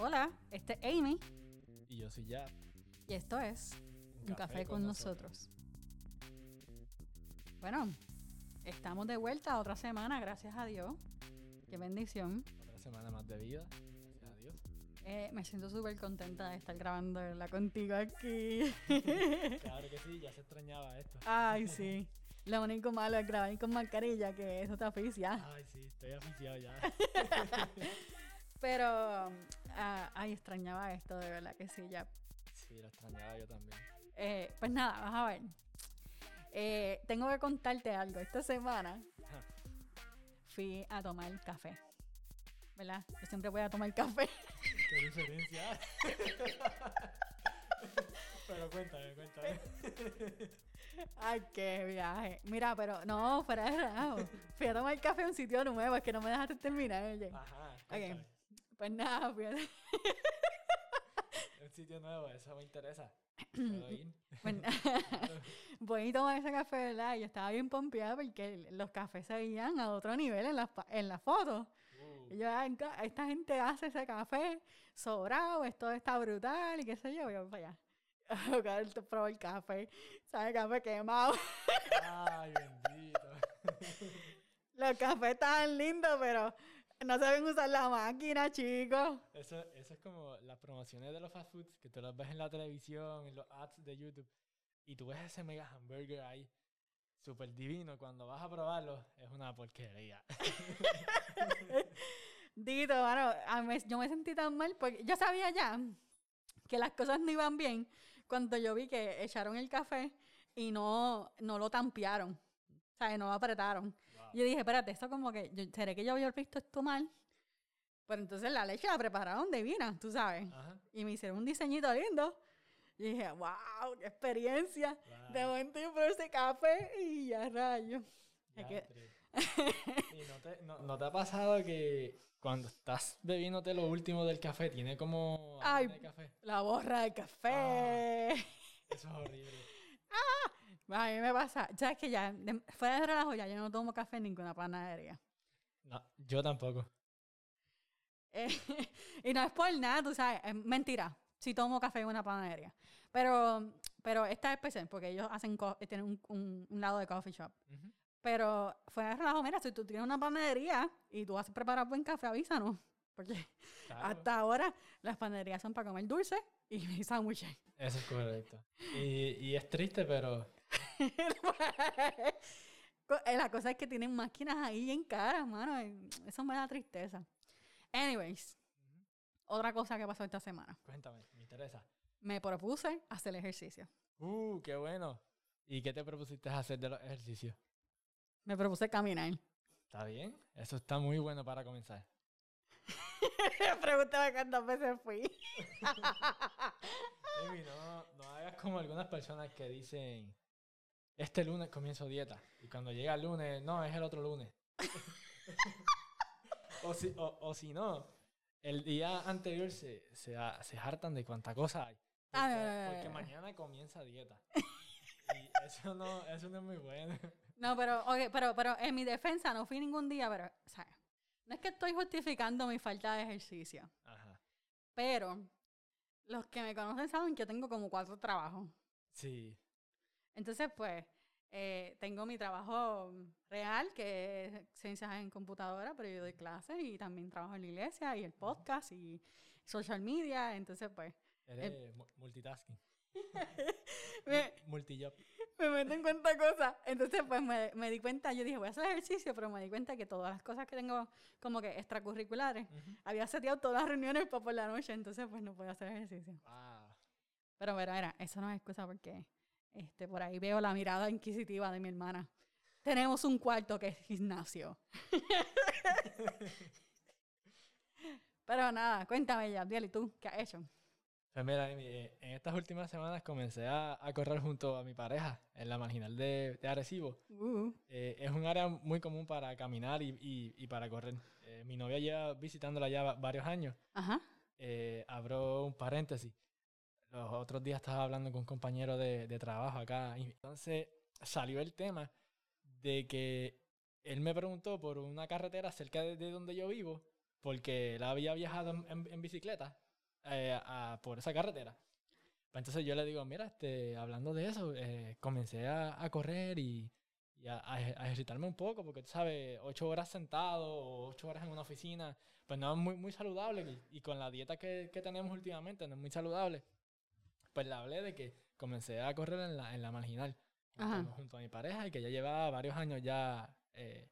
Hola, este es Amy Y yo soy ya. y esto es Un café, con, nosotros. Bueno, estamos de vuelta otra semana, gracias a Dios. Qué bendición. Otra semana más de vida. Gracias a Dios. Eh, me siento súper contenta de estar grabando ¿verdad? contigo aquí. Claro que sí, ya se extrañaba esto. Ay, sí. Lo único malo es grabar con mascarilla, que eso te oficia. Ay, sí, estoy aficiado ya. Pero, ah, ay, extrañaba esto, de verdad que sí, ya. Sí, lo extrañaba yo también. Eh, pues nada, vas a ver. Eh, tengo que contarte algo. Esta semana fui a tomar café. ¿Verdad? Yo siempre voy a tomar café. ¿Qué diferencia? Pero cuéntame, cuéntame. Ay, qué viaje. Mira, pero no, fuera de relajo. Fui a tomar café a un sitio nuevo, es que no me dejaste terminar, oye. Ajá, cuéntame. Pues nada, a... Un sitio nuevo, eso me interesa. Pues nada. Voy a tomar ese café, ¿verdad? Yo estaba bien pompeada porque los cafés se veían a otro nivel en las en las fotos. Uh, Y yo, "Ay, ca- esta gente hace ese café sobrado, esto está brutal y qué sé yo, y yo para allá. A probar el café, ¿sabes? Café quemado. ay, bendito. Los cafés estaban lindos, pero no saben usar la máquina, chicos. Eso, eso es como las promociones de los fast foods que tú las ves en la televisión, en los ads de YouTube, y tú ves ese mega hamburger ahí, súper divino. Cuando vas a probarlo, es una porquería. Dito, mano, a mí- yo me sentí tan mal porque yo sabía ya que las cosas no iban bien cuando yo vi que echaron el café y no, no lo tampearon. O sea, no lo apretaron. Yo dije, espérate, esto como que, yo, ¿seré que yo había visto esto mal? Pero entonces la leche la prepararon divina, tú sabes. Ajá. Y me hicieron un diseñito lindo. Y dije, wow, qué experiencia. Wow. De momento yo probé ese café y ya rayo. Ya, que-. ¿Y no te, no, no te ha pasado que cuando estás bebiéndote lo último del café, tiene como Ay. de café? La borra de café. Horrible. A mí me pasa, ya es que ya, de- fuera de relajo, ya yo no tomo café en ninguna panadería. No, yo tampoco. Eh, y no es por nada, tú sabes, es mentira. Si tomo café en una panadería. Pero, pero esta es especial porque ellos hacen co- tienen un, un- un lado de coffee shop. Pero fuera de relajo, mira, si tú tienes una panadería y tú vas a preparar buen café, avísanos. Porque Claro. hasta ahora las panaderías son para comer dulce y sándwiches. Eso es correcto. Y, y es triste, pero eh, La cosa es que tienen máquinas ahí en caras, mano. Eso me da tristeza. Anyways, otra cosa que pasó esta semana. cuéntame, me interesa. Me propuse hacer ejercicio. Uh, qué bueno. ¿Y qué te propusiste hacer de los ejercicios? Me propuse caminar. ¿Está bien? Eso está muy bueno para comenzar. Pregúntame cuántas veces fui. No, no hagas como algunas personas que dicen, este lunes comienzo dieta. Y cuando llega el lunes, no, es el otro lunes. o, si, o, o si no, el día anterior se, se, se hartan de cuánta cosa hay. Porque, Ah, porque mañana comienza dieta. Y eso no, eso no es muy bueno. No, pero, ok, pero, pero en mi defensa no fui ningún día, pero, o sea, no es que estoy justificando mi falta de ejercicio, Ajá. pero los que me conocen saben que tengo como cuatro trabajos. Sí. Entonces, pues, eh, tengo mi trabajo real, que es ciencias en computadora, pero yo doy clases y también trabajo en la iglesia y el podcast y social media. Entonces, pues, Eres mu- multitasking. me, Multijob. me meto en cuenta cosas. Entonces, pues, me, me di cuenta, yo dije, voy a hacer ejercicio, pero me di cuenta que todas las cosas que tengo como que extracurriculares, había seteado todas las reuniones para por la noche, entonces, pues, no puedo hacer ejercicio. Wow. Pero, mira, mira, eso no es excusa porque este, por ahí veo la mirada inquisitiva de mi hermana. Tenemos un cuarto que es gimnasio. Pero nada, cuéntame ya, Diel, ¿y tú qué has hecho? Pues mira, Amy, eh, en estas últimas semanas comencé a, a correr junto a mi pareja en la marginal de, de Arecibo. Uh, Eh, es un área muy común para caminar y, y- y para correr. Eh, mi novia lleva visitándola ya va- varios años. ajá. Eh, abro un paréntesis. Los otros días estaba hablando con un compañero de, de trabajo acá. y entonces salió el tema de que él me preguntó por una carretera cerca de, de donde yo vivo, porque él había viajado en, en- en bicicleta eh, a- por esa carretera. Pues entonces yo le digo, mira, este, hablando de eso, eh, comencé a, a correr y, y a, a ej- a ejercitarme un poco, porque tú sabes, ocho horas sentado o ocho horas en una oficina, pues no es muy, muy saludable y, y con la dieta que, que tenemos últimamente no es muy saludable. Pues le hablé de que comencé a correr en la, en la marginal junto, Ajá. junto a mi pareja y que ya llevaba varios años ya eh,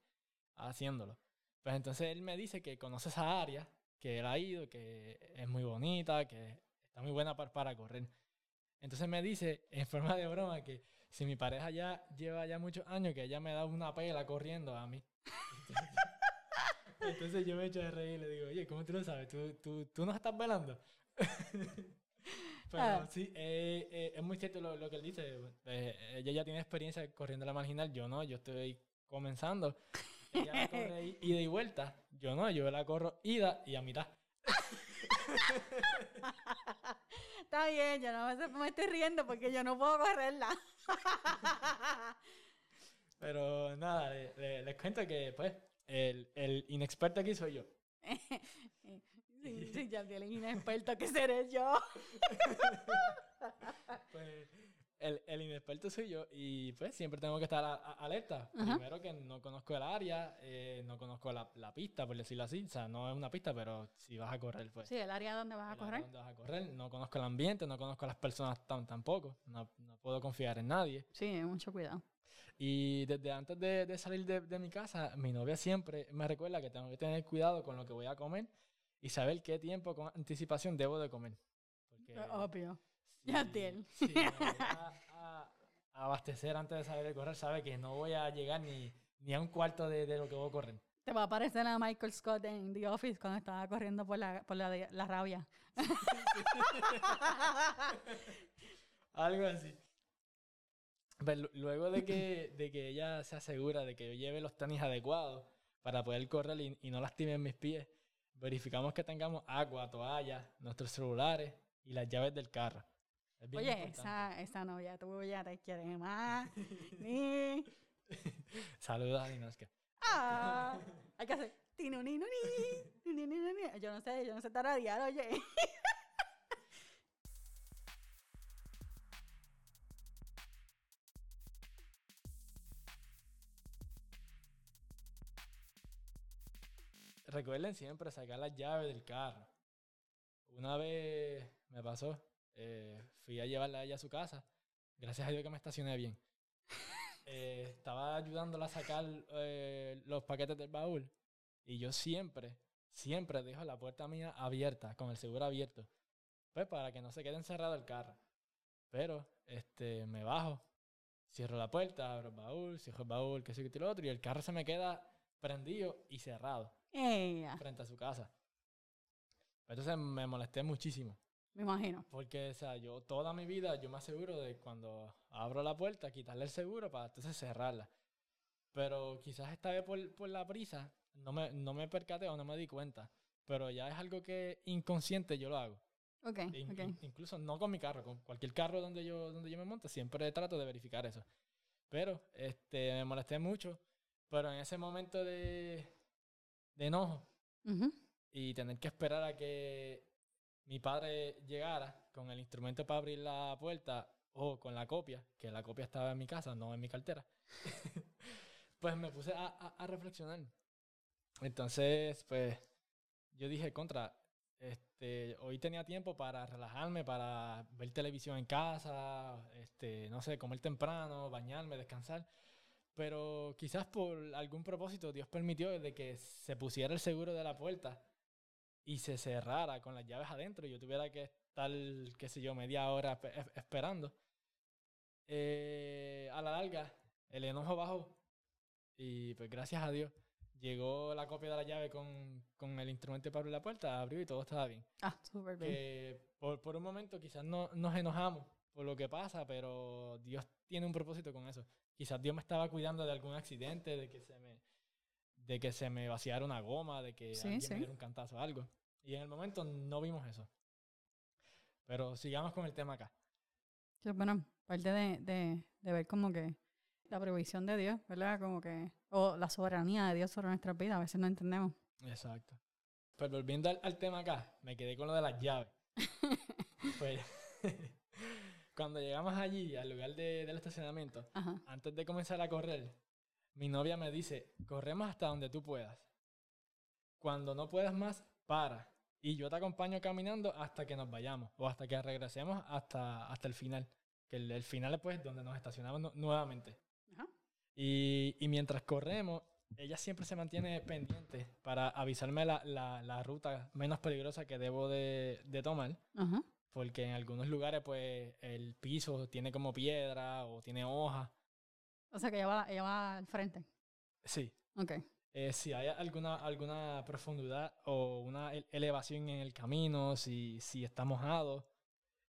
haciéndolo. Pues entonces él me dice que conoce esa área, que él ha ido, que es muy bonita, que está muy buena para, para correr. Entonces me dice, en forma de broma, que si mi pareja ya lleva ya muchos años, que ella me da una pela corriendo a mí. Entonces yo me echo de reír y le digo, oye, ¿cómo tú lo sabes? ¿Tú, tú, tú nos estás velando? Pero Ah. sí, eh, eh, es muy cierto lo, lo que él dice. Eh, ella ya tiene experiencia corriendo la marginal, yo no, yo estoy comenzando. Ella la corre ida y vuelta, yo no, yo la corro ida y a mitad. Está bien, yo no me, me estoy riendo porque yo no puedo correrla. Pero nada, le- le- les cuento que pues el, el inexperto aquí soy yo. sí, ya tiene inexperto que seré yo. Pues, el, el inexperto soy yo y pues siempre tengo que estar a- a- alerta. Ajá. Primero que no conozco el área, eh, no conozco la, la pista, por decirlo así. O sea, no es una pista, pero si vas a correr, pues. Sí, el área donde vas a correr. donde vas a correr. No conozco el ambiente, no conozco a las personas tam- tampoco. No, no puedo confiar en nadie. Sí, mucho cuidado. Y desde antes de, de salir de, de mi casa, mi novia siempre me recuerda que tengo que tener cuidado con lo que voy a comer y saber qué tiempo con anticipación debo de comer. Porque Obvio. si- Yadiel. si me voy a, a- a abastecer antes de salir correr, sabe que no voy a llegar ni, ni a un cuarto de, de lo que voy a correr. Te va a parecer a Michael Scott en The Office cuando estaba corriendo por la, por la, rabia. Algo así. Pero lu- luego de que, de que ella se asegura de que yo lleve los tenis adecuados para poder correr y, y no lastimen mis pies, verificamos que tengamos agua, toallas, nuestros celulares y las llaves del carro. Es bien Oye, importante. esa, esa novia tuya te quiere más. Ni. Saludos a Ninoska. Ah, hay que hacer. Yo no sé, yo no sé tararear, oye. Recuerden siempre sacar las llaves del carro. Una vez me pasó, eh, fui a llevarla a ella a su casa. Gracias a Dios que me estacioné bien. Eh, estaba ayudándola a sacar eh, los paquetes del baúl. Y yo siempre, siempre dejo la puerta mía abierta, con el seguro abierto. Pues para que no se quede encerrado el carro. Pero este, me bajo, cierro la puerta, abro el baúl, cierro el baúl, que sé que lo otro. Y el carro se me queda prendido y cerrado Ella, frente a su casa. Entonces me molesté muchísimo. me imagino. Porque, o sea, yo toda mi vida yo me aseguro de cuando abro la puerta, quitarle el seguro para entonces cerrarla. Pero quizás esta vez por, por la prisa no me, no me percaté o no me di cuenta. Pero ya es algo que inconsciente yo lo hago. Ok, in- ok. in- incluso no con mi carro, con cualquier carro donde yo, donde yo me monte, siempre trato de verificar eso. Pero este, me molesté mucho. Pero en ese momento de, de enojo, y tener que esperar a que mi padre llegara con el instrumento para abrir la puerta o con la copia, que la copia estaba en mi casa, no en mi cartera, pues me puse a, a- a reflexionar. Entonces, pues yo dije, contra, este, hoy tenía tiempo para relajarme, para ver televisión en casa, este, no sé, comer temprano, bañarme, descansar. Pero quizás por algún propósito Dios permitió de que se pusiera el seguro de la puerta y se cerrara con las llaves adentro y yo tuviera que estar, qué sé yo, media hora espe- es- esperando. Eh, a la larga, el enojo bajó y pues gracias a Dios llegó la copia de la llave con, con el instrumento para abrir la puerta, abrió y todo estaba bien. Ah, súper bien. Por, por un momento quizás no nos enojamos por lo que pasa, pero Dios tiene un propósito con eso. Quizás Dios me estaba cuidando de algún accidente, de que se me, de que se me vaciara una goma, de que Sí, alguien sí. me diera un cantazo o algo. Y en el momento no vimos eso. Pero sigamos con el tema acá. Sí, bueno, parte de, de, de ver como que la provisión de Dios, ¿verdad? Como que, o la soberanía de Dios sobre nuestras vidas, a veces no entendemos. Exacto. Pero volviendo al, al tema acá, me quedé con lo de las llaves. Pues cuando llegamos allí, al lugar de- del estacionamiento, Ajá. antes de comenzar a correr, mi novia me dice, corremos hasta donde tú puedas. Cuando no puedas más, para. Y yo te acompaño caminando hasta que nos vayamos o hasta que regresemos hasta, hasta el final. Que el, el final es pues donde nos estacionamos nu- nuevamente. Ajá. Y, y mientras corremos, ella siempre se mantiene pendiente para avisarme la, la- la ruta menos peligrosa que debo de, de tomar. Ajá. Porque en algunos lugares, pues, el piso tiene como piedra o tiene hojas. O sea que ella va, ella va al frente. Sí. Ok. Eh, si hay alguna, alguna profundidad o una ele- elevación en el camino, si, si está mojado,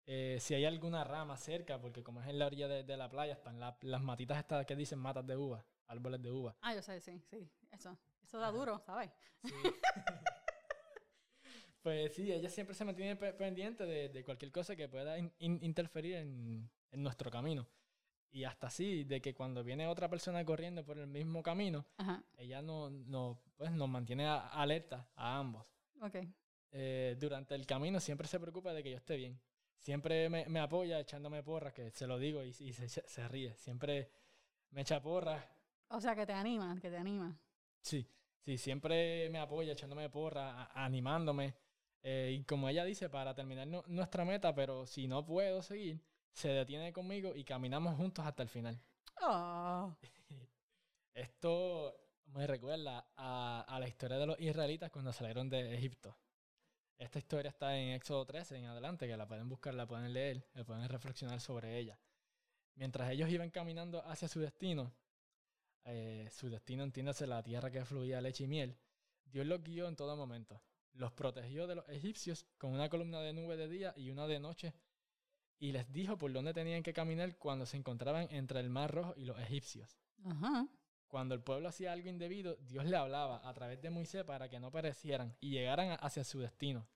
eh, si hay alguna rama cerca, porque como es en la orilla de, de la playa, están la- las matitas estas que dicen matas de uva, árboles de uva. Ah, yo sé, sí, sí. Eso. Eso da Ajá. duro, ¿sabes? Sí. pues sí, ella siempre se mantiene pe- pendiente de, de cualquier cosa que pueda in- in- interferir en, en nuestro camino. Y hasta así, de que cuando viene otra persona corriendo por el mismo camino, Ajá. ella no, no, pues nos mantiene a- alerta a ambos. Ok. Eh, durante el camino siempre se preocupa de que yo esté bien. Siempre me, me apoya echándome porras, que se lo digo y, y se, se ríe. Siempre me echa porras. O sea que te anima, que te anima. Sí, sí, siempre me apoya echándome porras, animándome. Eh, y como ella dice, para terminar nu- nuestra meta, pero si no puedo seguir, se detiene conmigo y caminamos juntos hasta el final. Oh. Esto me recuerda a, a la historia de los israelitas cuando salieron de Egipto. Esta historia está en Éxodo 13 en adelante, que la pueden buscar, la pueden leer, la pueden reflexionar sobre ella. Mientras ellos iban caminando hacia su destino, eh, su destino, entiéndase, la tierra que fluía leche y miel, Dios los guió en todo momento. Los protegió de los egipcios con una columna de nube de día y una de noche, y les dijo por dónde tenían que caminar cuando se encontraban entre el mar rojo y los egipcios. Ajá. Cuando el pueblo hacía algo indebido, Dios le hablaba a través de Moisés para que no perecieran y llegaran hacia su destino.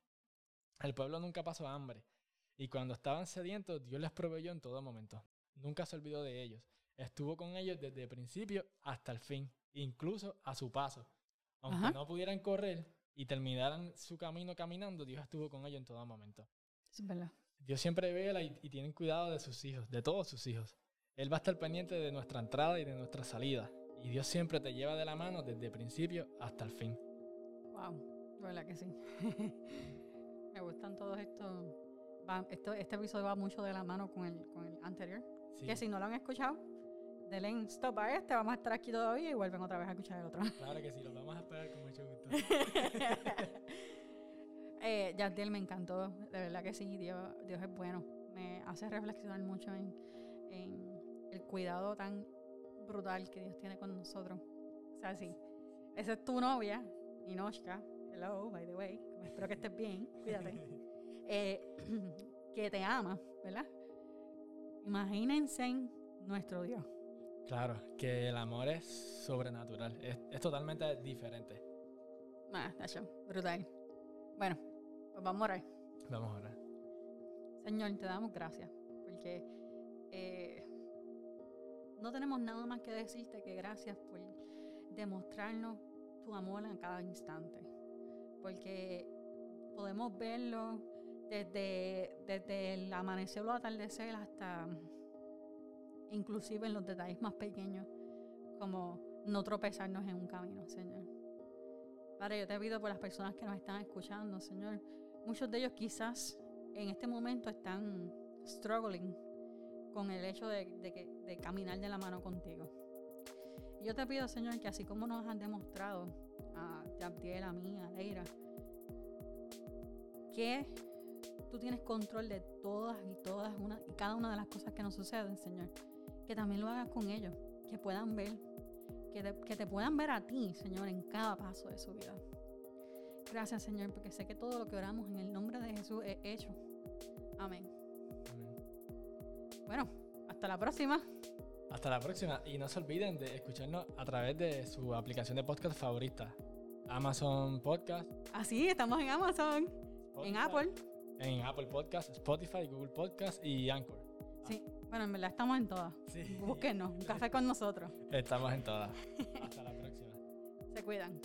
El pueblo nunca pasó hambre, y cuando estaban sedientos, Dios les proveyó en todo momento. Nunca se olvidó de ellos. Estuvo con ellos desde el principio hasta el fin, incluso a su paso. Aunque Ajá. no pudieran correr y terminaran su camino caminando, Dios estuvo con ellos en todo momento. Es verdad. Dios siempre vela y, y tiene cuidado de sus hijos, de todos sus hijos. Él va a estar pendiente de nuestra entrada y de nuestra salida. Y Dios siempre te lleva de la mano desde el principio hasta el fin. Wow. Verdad que sí. Me gustan todos estos. va- esto, este episodio va mucho de la mano con el, con el anterior. Sí, Que si no lo han escuchado, denle en stop a este. Vamos a estar aquí todavía y vuelven otra vez a escuchar el otro. Claro que sí, lo vamos a esperar con mucho gusto. eh, Yadiel me encantó, de verdad que sí, Dios, Dios es bueno. Me hace reflexionar mucho en, en el cuidado tan brutal que Dios tiene con nosotros. O sea, sí, esa es tu novia, Inoshka. Hello, by the way. Espero que estés bien, cuídate. Eh, que te ama, ¿verdad? Imagínense nuestro Dios. Claro, que el amor es sobrenatural, es, es totalmente diferente. Ah, Nacho, brutal. Bueno, pues vamos a orar. Vamos ahora. Señor, te damos gracias porque eh, no tenemos nada más que decirte que gracias por demostrarnos tu amor en cada instante. Porque podemos verlo desde, desde el amanecer o atardecer hasta inclusive en los detalles más pequeños, como no tropezarnos en un camino, Señor. Padre, yo te pido por las personas que nos están escuchando, Señor. Muchos de ellos quizás en este momento están struggling con el hecho de, de que- de caminar de la mano contigo. Y yo te pido, Señor, que así como nos han demostrado a Yabdiel, a mí, a Leira, que tú tienes control de todas y todas una, y cada una de las cosas que nos suceden, Señor, que también lo hagas con ellos, que puedan ver, que te, que te puedan ver a ti, Señor, en cada paso de su vida. Gracias, Señor, porque sé que todo lo que oramos en el nombre de Jesús es hecho. Amén. Amén. Bueno, hasta la próxima. Hasta la próxima. Y no se olviden de escucharnos a través de su aplicación de podcast favorita. Amazon Podcast. Así, estamos en Amazon, en Apple. En Apple Podcast, Spotify, Google Podcast y Anchor. Sí, bueno, en verdad estamos en todas. Sí. Búsquenos, un café con nosotros. Estamos en todas. Hasta la próxima. Se cuidan.